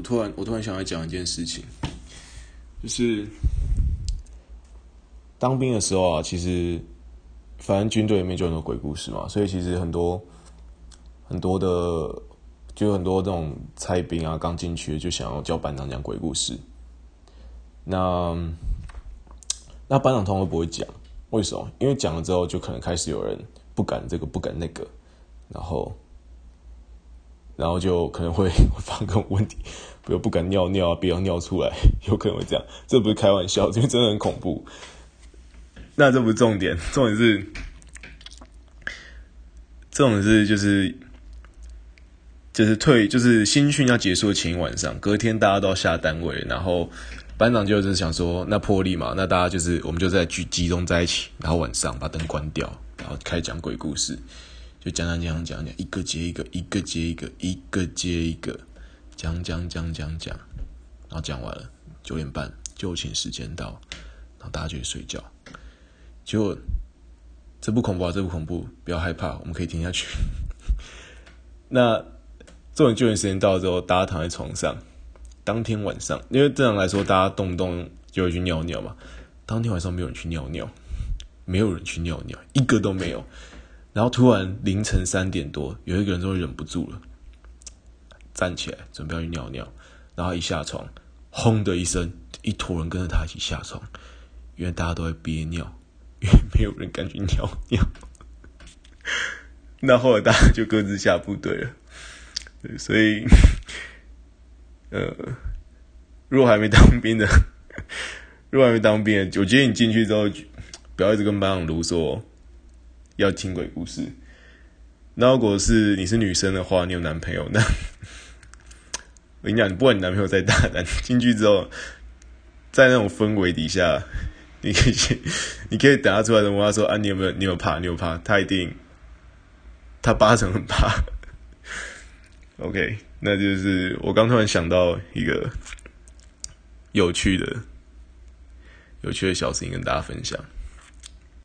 我突然我突然想要讲一件事情，就是当兵的时候啊，其实反正军队里面就很多鬼故事嘛，所以其实很多很多的就有很多这种菜兵啊，刚进去就想要教班长讲鬼故事。那那班长通常不会讲，为什么？因为讲了之后，就可能开始有人不敢这个不敢那个，然后。然后就可能会 发生个问题，比如不敢尿尿啊，不要尿出来，有可能会这样。这不是开玩笑，因为真的很恐怖。那这不是重点，重点是，这种是就是就是退就是新训要结束的前一晚上，隔天大家都要下单位，然后班长就是想说，那破例嘛，那大家就是我们就在聚集中在一起，然后晚上把灯关掉，然后开始讲鬼故事。就讲讲讲讲讲，一个接一个，一个接一个，一个接一个，讲讲讲讲讲，然后讲完了，九点半就寝时间到，然后大家就去睡觉。结果这不恐怖啊，这不恐怖，不要害怕，我们可以听下去。那这种就寝时间到之后，大家躺在床上。当天晚上，因为正常来说，大家动不动就会去尿尿嘛。当天晚上没有人去尿尿，没有人去尿尿，一个都没有。然后突然凌晨三点多，有一个人终于忍不住了，站起来准备要去尿尿，然后一下床，轰的一声，一坨人跟着他一起下床，因为大家都在憋尿，因为没有人敢去尿尿。那后来大家就各自下部队了，所以，呃，如果还没当兵的，如果还没当兵的，我建议你进去之后，不要一直跟班长卢说。要听鬼故事，那如果是你是女生的话，你有男朋友，那我跟你讲，不管你男朋友再大胆，进去之后，在那种氛围底下，你可以去，你可以等他出来的，问他说：“啊，你有没有？你有怕？你有怕？”他一定，他八成很怕。OK，那就是我刚突然想到一个有趣的、有趣的小事情跟大家分享。